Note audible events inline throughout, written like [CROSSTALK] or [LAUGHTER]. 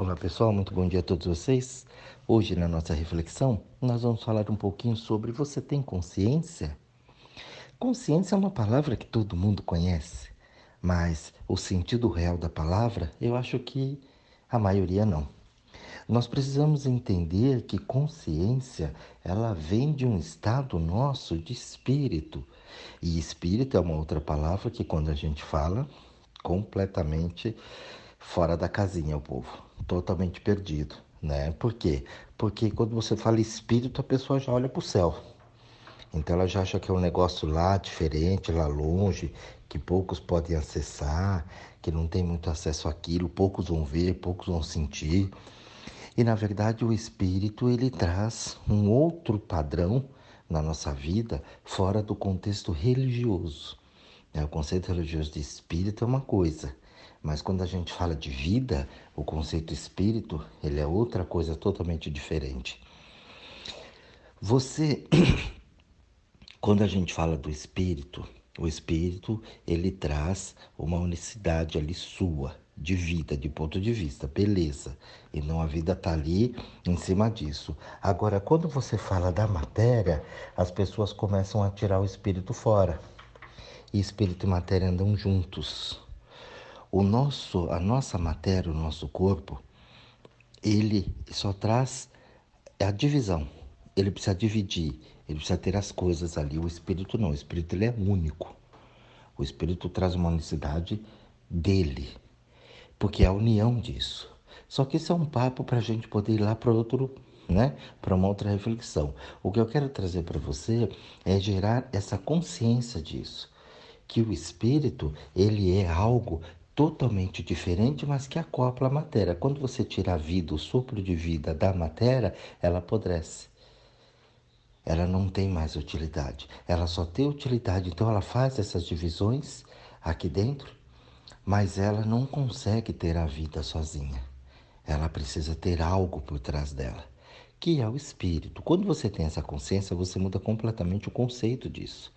Olá pessoal, muito bom dia a todos vocês. Hoje na nossa reflexão nós vamos falar um pouquinho sobre você tem consciência? Consciência é uma palavra que todo mundo conhece, mas o sentido real da palavra eu acho que a maioria não. Nós precisamos entender que consciência ela vem de um estado nosso de espírito e espírito é uma outra palavra que quando a gente fala completamente fora da casinha o povo totalmente perdido, né? Por quê? Porque quando você fala espírito, a pessoa já olha para o céu. Então ela já acha que é um negócio lá diferente, lá longe, que poucos podem acessar, que não tem muito acesso àquilo, poucos vão ver, poucos vão sentir. E na verdade o espírito ele traz um outro padrão na nossa vida fora do contexto religioso. É, o conceito religioso de espírito é uma coisa, mas quando a gente fala de vida, o conceito espírito, ele é outra coisa totalmente diferente. Você, [CLEARS THROAT] quando a gente fala do espírito, o espírito, ele traz uma unicidade ali sua, de vida, de ponto de vista, beleza. E não a vida está ali em cima disso. Agora, quando você fala da matéria, as pessoas começam a tirar o espírito fora. E espírito e matéria andam juntos. O nosso, a nossa matéria, o nosso corpo, ele só traz a divisão. Ele precisa dividir, ele precisa ter as coisas ali. O espírito não, o espírito ele é único. O espírito traz uma unicidade dele, porque é a união disso. Só que isso é um papo para a gente poder ir lá para outro, né? Para uma outra reflexão. O que eu quero trazer para você é gerar essa consciência disso, que o espírito ele é algo totalmente diferente, mas que acopla a matéria. Quando você tira a vida, o sopro de vida da matéria, ela apodrece. Ela não tem mais utilidade. Ela só tem utilidade. Então ela faz essas divisões aqui dentro, mas ela não consegue ter a vida sozinha. Ela precisa ter algo por trás dela, que é o espírito. Quando você tem essa consciência, você muda completamente o conceito disso.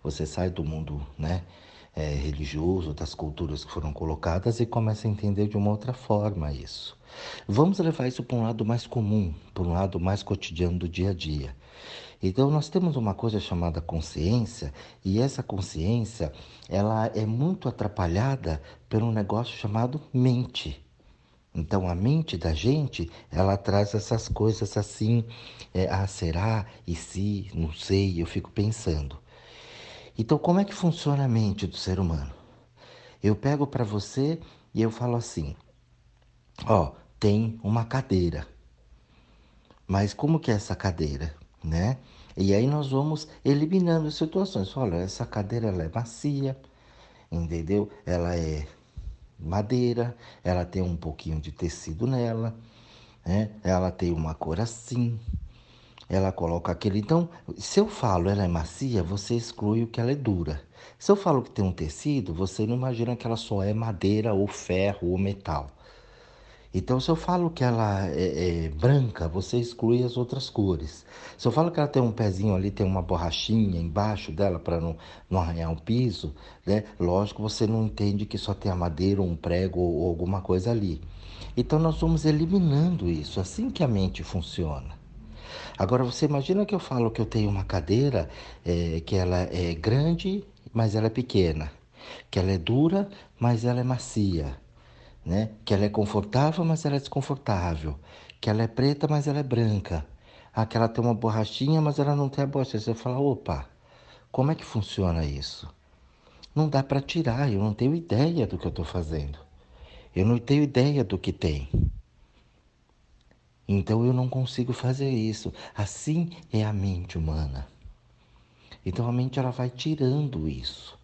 Você sai do mundo, né? É, religioso, das culturas que foram colocadas e começa a entender de uma outra forma isso. Vamos levar isso para um lado mais comum, para um lado mais cotidiano do dia a dia. Então nós temos uma coisa chamada consciência e essa consciência ela é muito atrapalhada pelo um negócio chamado mente. Então a mente da gente ela traz essas coisas assim, é, ah será e se, não sei, eu fico pensando. Então, como é que funciona a mente do ser humano? Eu pego para você e eu falo assim: ó, tem uma cadeira. Mas como que é essa cadeira, né? E aí nós vamos eliminando situações. Olha, essa cadeira ela é macia, entendeu? Ela é madeira, ela tem um pouquinho de tecido nela, né? Ela tem uma cor assim, ela coloca aquele. Então, se eu falo ela é macia, você exclui o que ela é dura. Se eu falo que tem um tecido, você não imagina que ela só é madeira ou ferro ou metal. Então, se eu falo que ela é, é, branca, você exclui as outras cores. Se eu falo que ela tem um pezinho ali, tem uma borrachinha embaixo dela para não, não arranhar o piso, né? lógico, você não entende que só tem a madeira, ou um prego ou, ou alguma coisa ali. Então, nós vamos eliminando isso, assim que a mente funciona. Agora você imagina que eu falo que eu tenho uma cadeira é, que ela é grande, mas ela é pequena, que ela é dura, mas ela é macia, né? Que ela é confortável, mas ela é desconfortável, que ela é preta, mas ela é branca, ah, que ela tem uma borrachinha, mas ela não tem a borracha. Você fala, opa, como é que funciona isso? Não dá para tirar, eu não tenho ideia do que eu estou fazendo. Eu não tenho ideia do que tem. Então eu não consigo fazer isso. Assim é a mente humana. Então a mente ela vai tirando isso.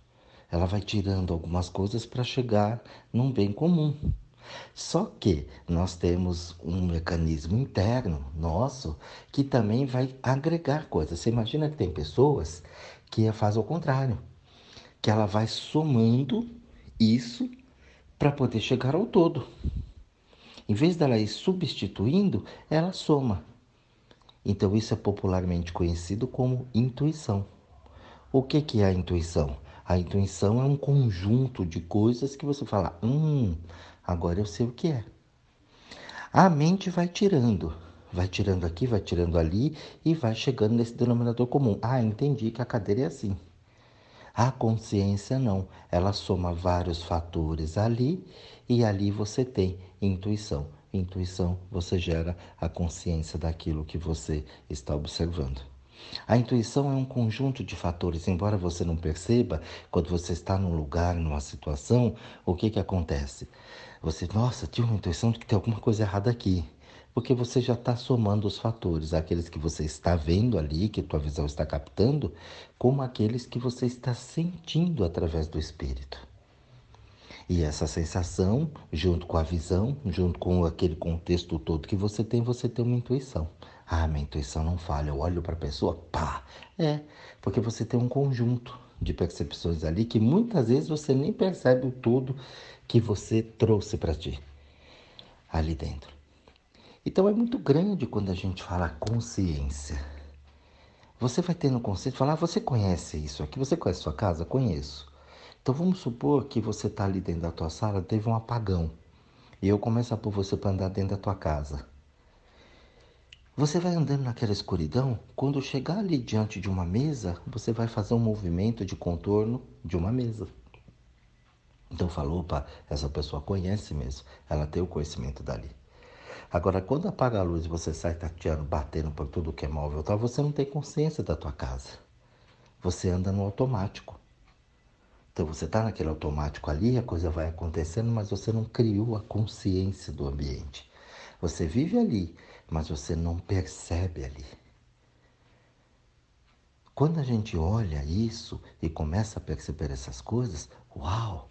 Ela vai tirando algumas coisas para chegar num bem comum. Só que nós temos um mecanismo interno nosso que também vai agregar coisas. Você imagina que tem pessoas que faz o contrário, que ela vai somando isso para poder chegar ao todo. Em vez dela ir substituindo, ela soma. Então isso é popularmente conhecido como intuição. O que, que é a intuição? A intuição é um conjunto de coisas que você fala, hum, agora eu sei o que é. A mente vai tirando, vai tirando aqui, vai tirando ali e vai chegando nesse denominador comum. Ah, entendi que a cadeira é assim. A consciência não, ela soma vários fatores ali e ali você tem intuição. Intuição, você gera a consciência daquilo que você está observando. A intuição é um conjunto de fatores, embora você não perceba, quando você está num lugar, numa situação, o que que acontece? Você, nossa, tinha uma intuição de que tem alguma coisa errada aqui porque você já está somando os fatores, aqueles que você está vendo ali, que tua visão está captando, como aqueles que você está sentindo através do espírito. E essa sensação, junto com a visão, junto com aquele contexto todo que você tem, você tem uma intuição. Ah, minha intuição não falha. Eu olho para a pessoa, pá. É, porque você tem um conjunto de percepções ali que muitas vezes você nem percebe o todo que você trouxe para ti ali dentro. Então é muito grande quando a gente fala consciência. Você vai tendo consciência, falar, ah, você conhece isso aqui, você conhece sua casa? Conheço. Então vamos supor que você está ali dentro da tua sala, teve um apagão. E eu começo a pôr você para andar dentro da tua casa. Você vai andando naquela escuridão, quando chegar ali diante de uma mesa, você vai fazer um movimento de contorno de uma mesa. Então falou, opa, essa pessoa conhece mesmo, ela tem o conhecimento dali. Agora, quando apaga a luz e você sai tateando, batendo por tudo que é móvel, tal, você não tem consciência da tua casa. Você anda no automático. Então você está naquele automático ali, a coisa vai acontecendo, mas você não criou a consciência do ambiente. Você vive ali, mas você não percebe ali. Quando a gente olha isso e começa a perceber essas coisas, uau!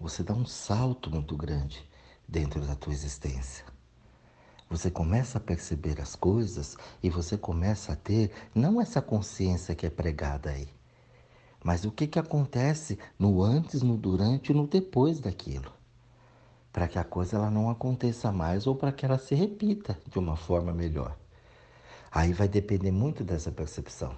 Você dá um salto muito grande dentro da tua existência. Você começa a perceber as coisas e você começa a ter não essa consciência que é pregada aí, mas o que, que acontece no antes, no durante e no depois daquilo. Para que a coisa ela não aconteça mais ou para que ela se repita de uma forma melhor. Aí vai depender muito dessa percepção.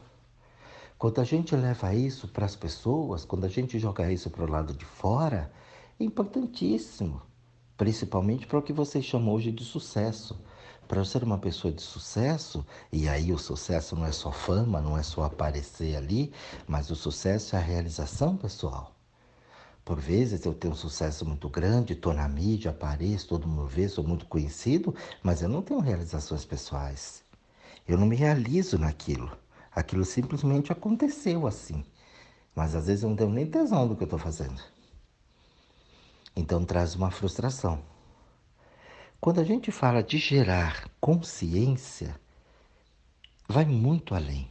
Quando a gente leva isso para as pessoas, quando a gente joga isso para o lado de fora, é importantíssimo principalmente para o que vocês chamam hoje de sucesso. Para eu ser uma pessoa de sucesso, e aí o sucesso não é só fama, não é só aparecer ali, mas o sucesso é a realização pessoal. Por vezes eu tenho um sucesso muito grande, estou na mídia, apareço, todo mundo vê, sou muito conhecido, mas eu não tenho realizações pessoais. Eu não me realizo naquilo. Aquilo simplesmente aconteceu assim. Mas às vezes eu não tenho nem tesão do que eu estou fazendo. Então traz uma frustração. Quando a gente fala de gerar consciência, vai muito além.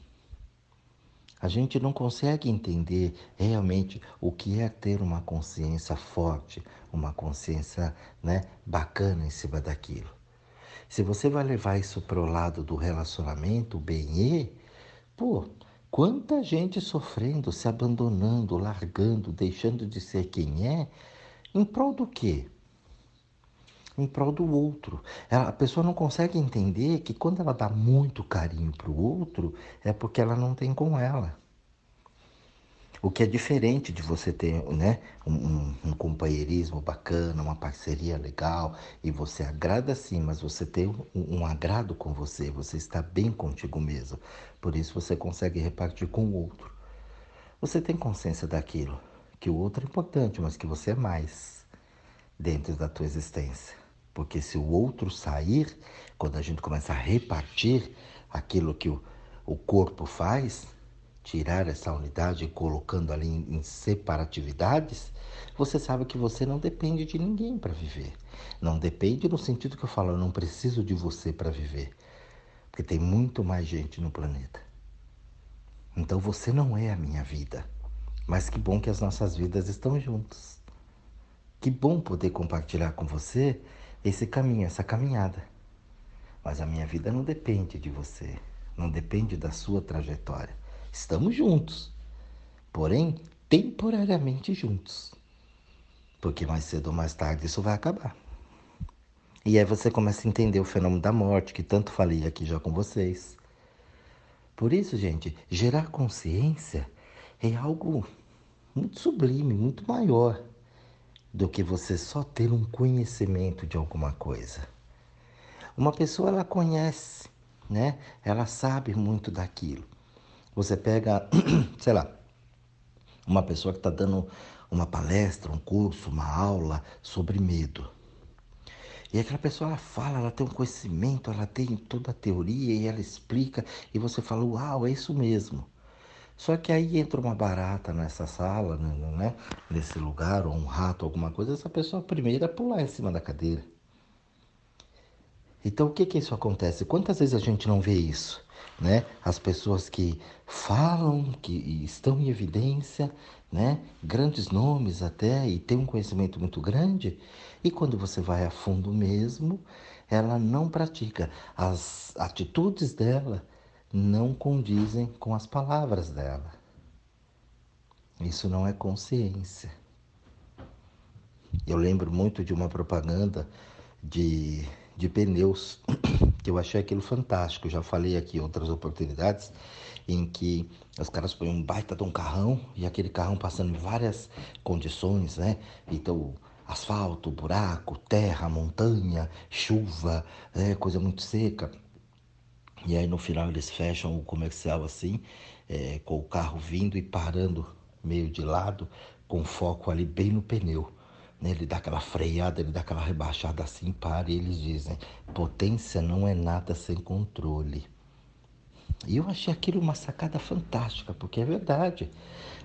A gente não consegue entender realmente o que é ter uma consciência forte, uma consciência né, bacana em cima daquilo. Se você vai levar isso para o lado do relacionamento, o bem pô, quanta gente sofrendo, se abandonando, largando, deixando de ser quem é, em prol do quê? Em prol do outro. Ela, a pessoa não consegue entender que quando ela dá muito carinho para o outro, é porque ela não tem com ela. O que é diferente de você ter né, um, um, companheirismo bacana, uma parceria legal, e você agrada sim, mas você tem um, um, agrado com você, você está bem contigo mesmo. Por isso você consegue repartir com o outro. Você tem consciência daquilo que o outro é importante, mas que você é mais dentro da tua existência. Porque se o outro sair, quando a gente começa a repartir aquilo que o, o corpo faz, tirar essa unidade e colocando ali em, em separatividades, você sabe que você não depende de ninguém para viver. Não depende no sentido que eu falo, eu não preciso de você para viver. Porque tem muito mais gente no planeta. Então você não é a minha vida. Mas que bom que as nossas vidas estão juntas. Que bom poder compartilhar com você esse caminho, essa caminhada. Mas a minha vida não depende de você, não depende da sua trajetória. Estamos juntos, porém temporariamente juntos. Porque mais cedo ou mais tarde isso vai acabar. E aí você começa a entender o fenômeno da morte, que tanto falei aqui já com vocês. Por isso, gente, gerar consciência é algo muito sublime, muito maior do que você só ter um conhecimento de alguma coisa. Uma pessoa ela conhece, né? Ela sabe muito daquilo. Você pega, [CLEARS THROAT] sei lá, uma pessoa que está dando uma palestra, um curso, uma aula sobre medo. E aquela pessoa ela fala, ela tem um conhecimento, ela tem toda a teoria e ela explica e você fala, uau, é isso mesmo. Só que aí entra uma barata nessa sala, né, né, nesse lugar, ou um rato, alguma coisa, essa pessoa primeiro é pular em cima da cadeira. Então o que que isso acontece? Quantas vezes a gente não vê isso? Né? As pessoas que falam, que estão em evidência, né? grandes nomes até, e tem um conhecimento muito grande, e quando você vai a fundo mesmo, ela não pratica. As atitudes dela não condizem com as palavras dela. Isso não é consciência. Eu lembro muito de uma propaganda de, de pneus, [COUGHS] que eu achei aquilo fantástico. Já falei aqui outras oportunidades, em que os caras põem um baita de um carrão e aquele carrão passando em várias condições, né? Então, asfalto, buraco, terra, montanha, chuva, né? coisa muito seca. E aí no final eles fecham o comercial assim, é, com o carro vindo e parando meio de lado, com foco ali bem no pneu. Né? Ele dá aquela freada, ele dá aquela rebaixada assim, para e eles dizem: potência não é nada sem controle. E eu achei aquilo uma sacada fantástica, porque é verdade.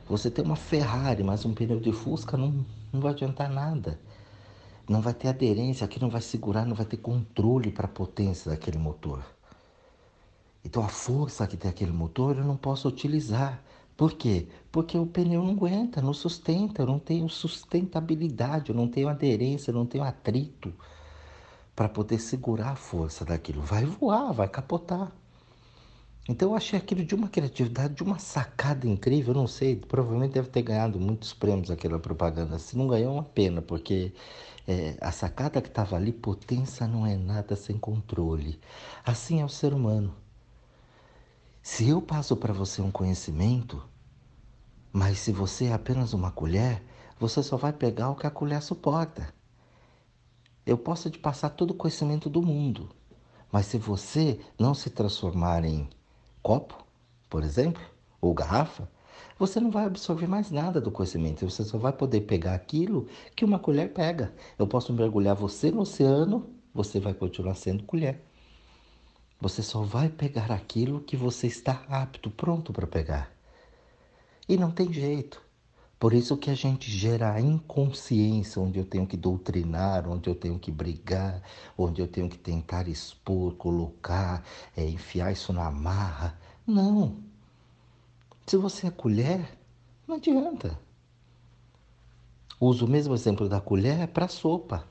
Você tem uma Ferrari, mas um pneu de Fusca não, não vai adiantar nada. Não vai ter aderência, aqui não vai segurar, não vai ter controle para a potência daquele motor. Então a força que tem aquele motor eu não posso utilizar. Por quê? Porque o pneu não aguenta, não sustenta, eu não tenho sustentabilidade, eu não tenho aderência, eu não tenho atrito para poder segurar a força daquilo. Vai voar, vai capotar. Então eu achei aquilo de uma criatividade, de uma sacada incrível. Eu não sei, provavelmente deve ter ganhado muitos prêmios aquela propaganda. Se não ganhou, é uma pena, porque é, a sacada que estava ali, potência não é nada sem controle. Assim é o ser humano. Se eu passo para você um conhecimento, mas se você é apenas uma colher, você só vai pegar o que a colher suporta. Eu posso te passar todo o conhecimento do mundo, mas se você não se transformar em copo, por exemplo, ou garrafa, você não vai absorver mais nada do conhecimento. Você só vai poder pegar aquilo que uma colher pega. Eu posso mergulhar você no oceano, você vai continuar sendo colher. Você só vai pegar aquilo que você está apto, pronto para pegar. E não tem jeito. Por isso que a gente gera a inconsciência, onde eu tenho que doutrinar, onde eu tenho que brigar, onde eu tenho que tentar expor, colocar, é, enfiar isso na marra. Não. Se você é colher, não adianta. Uso o mesmo exemplo da colher para sopa.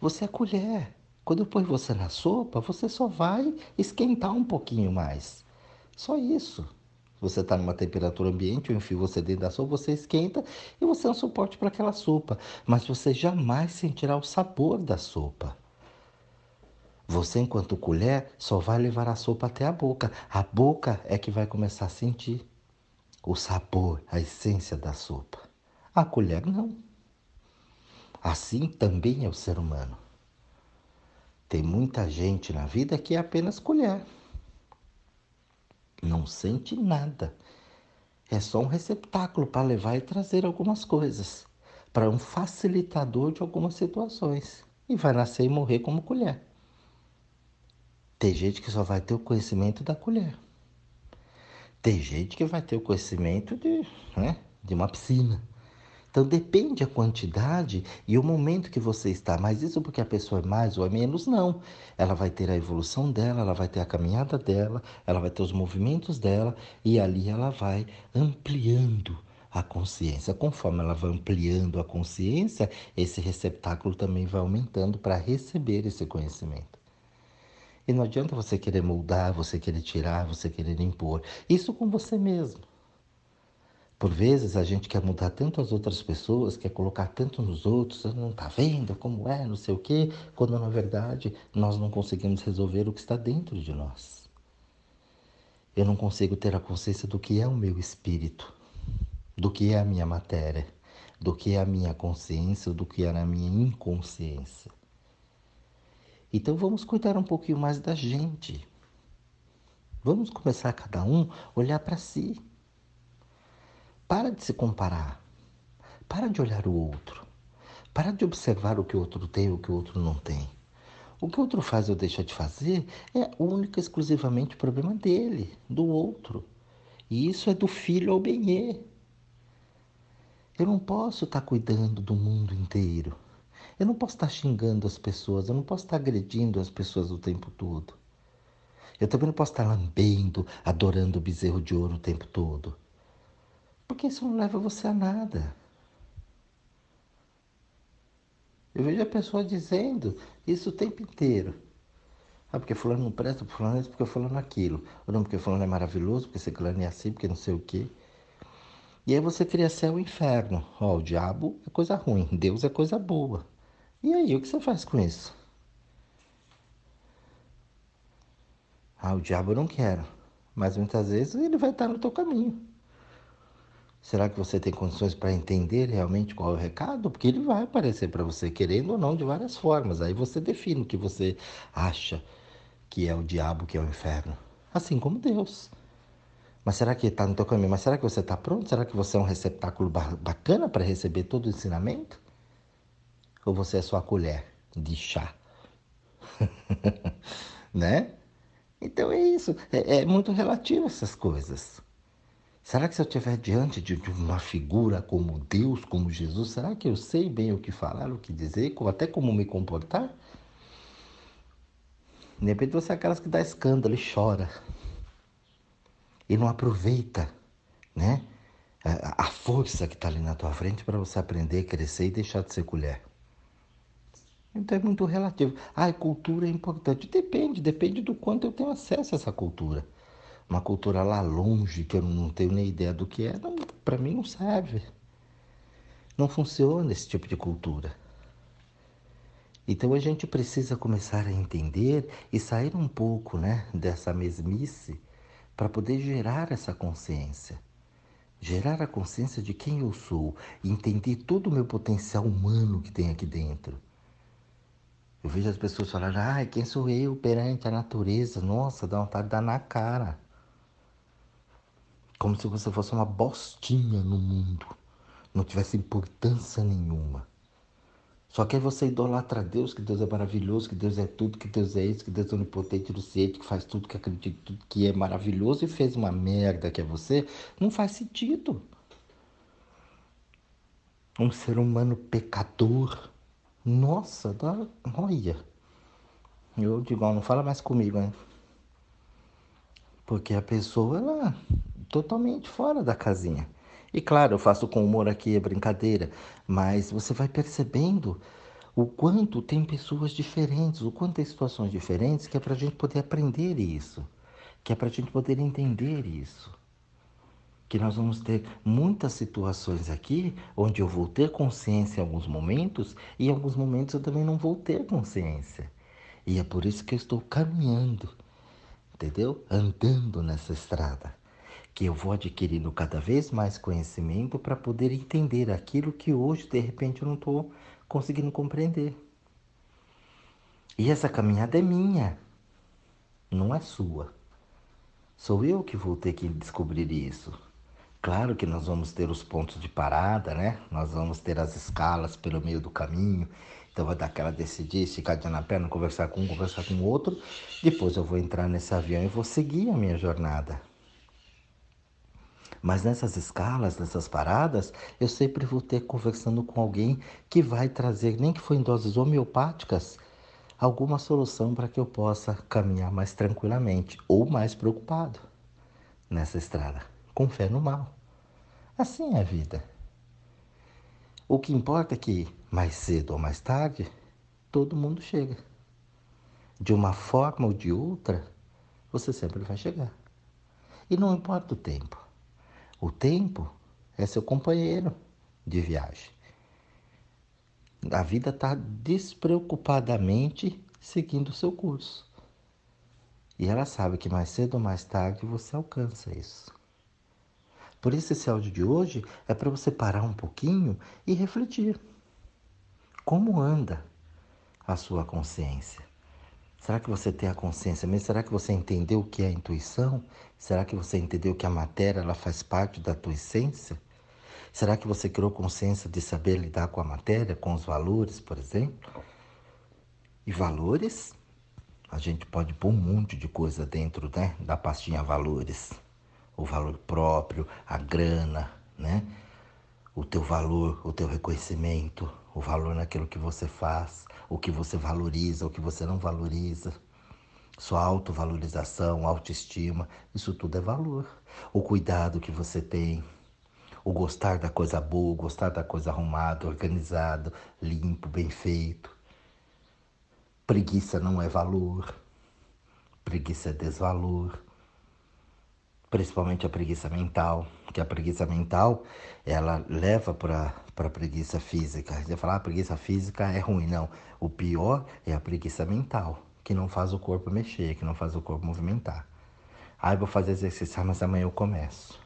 Você é colher. Quando eu ponho você na sopa, você só vai esquentar um pouquinho mais. Só isso. Você está numa temperatura ambiente, eu enfio você dentro da sopa, você esquenta e você é um suporte para aquela sopa. Mas você jamais sentirá o sabor da sopa. Você, enquanto colher, só vai levar a sopa até a boca. A boca é que vai começar a sentir o sabor, a essência da sopa. A colher não. Assim também é o ser humano. Tem muita gente na vida que é apenas colher. Não sente nada. É só um receptáculo para levar e trazer algumas coisas, para um facilitador de algumas situações. E vai nascer e morrer como colher. Tem gente que só vai ter o conhecimento da colher. Tem gente que vai ter o conhecimento de, né, de uma piscina. Então depende a quantidade e o momento que você está. Mas isso porque a pessoa é mais ou é menos, não. Ela vai ter a evolução dela, ela vai ter a caminhada dela, ela vai ter os movimentos dela e ali ela vai ampliando a consciência. Conforme ela vai ampliando a consciência, esse receptáculo também vai aumentando para receber esse conhecimento. E não adianta você querer moldar, você querer tirar, você querer impor. Isso com você mesmo. Por vezes a gente quer mudar tanto as outras pessoas, quer colocar tanto nos outros, não está vendo como é, não sei o quê, quando na verdade nós não conseguimos resolver o que está dentro de nós. Eu não consigo ter a consciência do que é o meu espírito, do que é a minha matéria, do que é a minha consciência do que era a minha inconsciência. Então vamos cuidar um pouquinho mais da gente. Vamos começar cada um a olhar para si. Para de se comparar. Para de olhar o outro. Para de observar o que o outro tem e o que o outro não tem. O que o outro faz ou deixa de fazer é único e exclusivamente problema dele, do outro. E isso é do filho ao benê. Eu não posso estar cuidando do mundo inteiro. Eu não posso estar xingando as pessoas, eu não posso estar agredindo as pessoas o tempo todo. Eu também não posso estar lambendo, adorando o bezerro de ouro o tempo todo. Porque isso não leva você a nada. Eu vejo a pessoa dizendo isso o tempo inteiro. Ah, porque fulano não presta, porque fulano é isso, porque fulano é aquilo. Ou não, porque fulano é maravilhoso, porque fulano é assim, porque não sei o quê. E aí você cria céu e inferno. Ó, o diabo é coisa ruim, Deus é coisa boa. E aí, o que você faz com isso? Ah, o diabo eu não quero. Mas muitas vezes ele vai estar no teu caminho. Será que você tem condições para entender realmente qual é o recado? Porque ele vai aparecer para você, querendo ou não, de várias formas. Aí você define o que você acha que é o diabo, que é o inferno. Assim como Deus. Mas será que está no teu caminho? Mas será que você está pronto? Será que você é um receptáculo bacana para receber todo o ensinamento? Ou você é só a colher de chá? [LAUGHS] né? Então é isso. É, é muito relativo essas coisas. Será que se eu estiver diante de, uma figura como Deus, como Jesus, será que eu sei bem o que falar, o que dizer, até como me comportar? De repente você é aquelas que dá escândalo e chora. E não aproveita, né? A força que está ali na tua frente para você aprender, crescer e deixar de ser colher. Então é muito relativo. Ah, cultura é importante. Depende, depende do quanto eu tenho acesso a essa cultura uma cultura lá longe, que eu não tenho nem ideia do que é, para mim não serve. Não funciona esse tipo de cultura. Então a gente precisa começar a entender e sair um pouco né, dessa mesmice para poder gerar essa consciência. Gerar a consciência de quem eu sou entender todo o meu potencial humano que tem aqui dentro. Eu vejo as pessoas falarem, ai, quem sou eu perante a natureza? Nossa, dá vontade de dar na cara. Como se você fosse uma bostinha no mundo, não tivesse importância nenhuma. Só que aí você idolatra Deus, que Deus é maravilhoso, que Deus é tudo, que Deus é isso, que Deus é onipotente, onisciente, que faz tudo, que acredita tudo, que é maravilhoso e fez uma merda que é você, não faz sentido. Um ser humano pecador. Nossa, dá, olha. Eu digo, não fala mais comigo, hein? Porque a pessoa, ela totalmente fora da casinha. E claro, eu faço com humor aqui, é brincadeira, mas você vai percebendo o quanto tem pessoas diferentes, o quanto tem situações diferentes, que é para a gente poder aprender isso, que é para a gente poder entender isso. Que nós vamos ter muitas situações aqui onde eu vou ter consciência em alguns momentos e em alguns momentos eu também não vou ter consciência. E é por isso que eu estou caminhando, entendeu? Andando nessa estrada que eu vou adquirindo cada vez mais conhecimento para poder entender aquilo que hoje, de repente, eu não estou conseguindo compreender. E essa caminhada é minha, não é sua. Sou eu que vou ter que descobrir isso. Claro que nós vamos ter os pontos de parada, né? Nós vamos ter as escalas pelo meio do caminho. Então vai dar aquela decidir, de na perna, conversar com um, conversar com o outro. Depois eu vou entrar nesse avião e vou seguir a minha jornada. Mas nessas escalas, nessas paradas, eu sempre vou ter conversando com alguém que vai trazer, nem que for em doses homeopáticas, alguma solução para que eu possa caminhar mais tranquilamente ou mais preocupado nessa estrada, com fé no mal. Assim é a vida. O que importa é que, mais cedo ou mais tarde, todo mundo chega. De uma forma ou de outra, você sempre vai chegar. E não importa o tempo. O tempo é seu companheiro de viagem. A vida está despreocupadamente seguindo o seu curso. E ela sabe que mais cedo ou mais tarde você alcança isso. Por isso, esse áudio de hoje é para você parar um pouquinho e refletir. Como anda a sua consciência? Será que você tem a consciência mesmo? Será que você entendeu o que é intuição? Será que você entendeu que a matéria ela faz parte da tua essência? Será que você criou consciência de saber lidar com a matéria, com os valores, por exemplo? E valores, a gente pode pôr um monte de coisa dentro né, da pastinha valores. O valor próprio, a grana, né? o teu valor, o teu reconhecimento, o valor naquilo que você faz, o que você valoriza, o que você não valoriza, sua autovalorização, autoestima, isso tudo é valor. O cuidado que você tem, o gostar da coisa boa, gostar da coisa arrumada, organizado, limpo, bem feito. Preguiça não é valor, preguiça é desvalor principalmente a preguiça mental, que a preguiça mental ela leva para a preguiça física. Você fala, ah, preguiça física é ruim, não. O pior é a preguiça mental, que não faz o corpo mexer, que não faz o corpo movimentar. Ah, eu vou fazer exercício, ah, mas amanhã eu começo.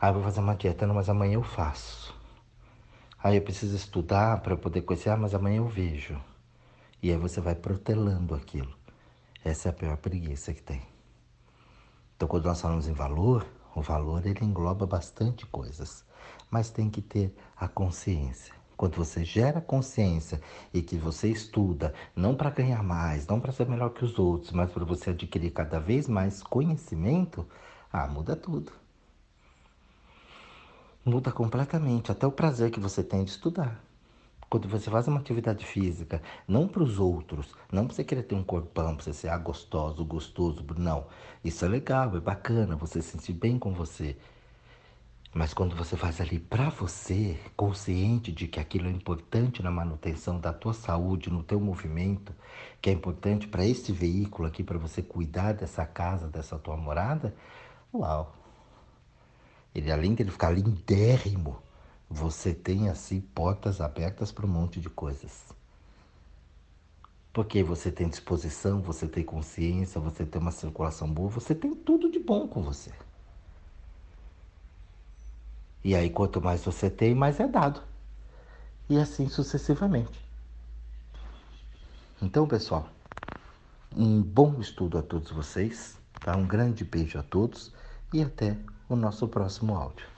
Ah, eu vou fazer uma dieta, não, mas amanhã eu faço. Ah, eu preciso estudar para poder conhecer, ah, mas amanhã eu vejo. E aí você vai protelando aquilo. Essa é a pior preguiça que tem. Então, quando nós falamos em valor, o valor ele engloba bastante coisas, mas tem que ter a consciência. Quando você gera consciência e que você estuda, não para ganhar mais, não para ser melhor que os outros, mas para você adquirir cada vez mais conhecimento, ah, muda tudo. Muda completamente, até o prazer que você tem de estudar. Quando você faz uma atividade física, não para os outros, não para você querer ter um corpão, para você ser ah, gostoso, gostoso, não. Isso é legal, é bacana, você se sentir bem com você. Mas quando você faz ali para você, consciente de que aquilo é importante na manutenção da tua saúde, no teu movimento, que é importante para esse veículo aqui, para você cuidar dessa casa, dessa tua morada, uau! Ele, além de ele ficar lindérrimo, você tem assim portas abertas para um monte de coisas. Porque você tem disposição, você tem consciência, você tem uma circulação boa, você tem tudo de bom com você. E aí, quanto mais você tem, mais é dado. E assim sucessivamente. Então, pessoal, um bom estudo a todos vocês, tá? Um grande beijo a todos e até o nosso próximo áudio.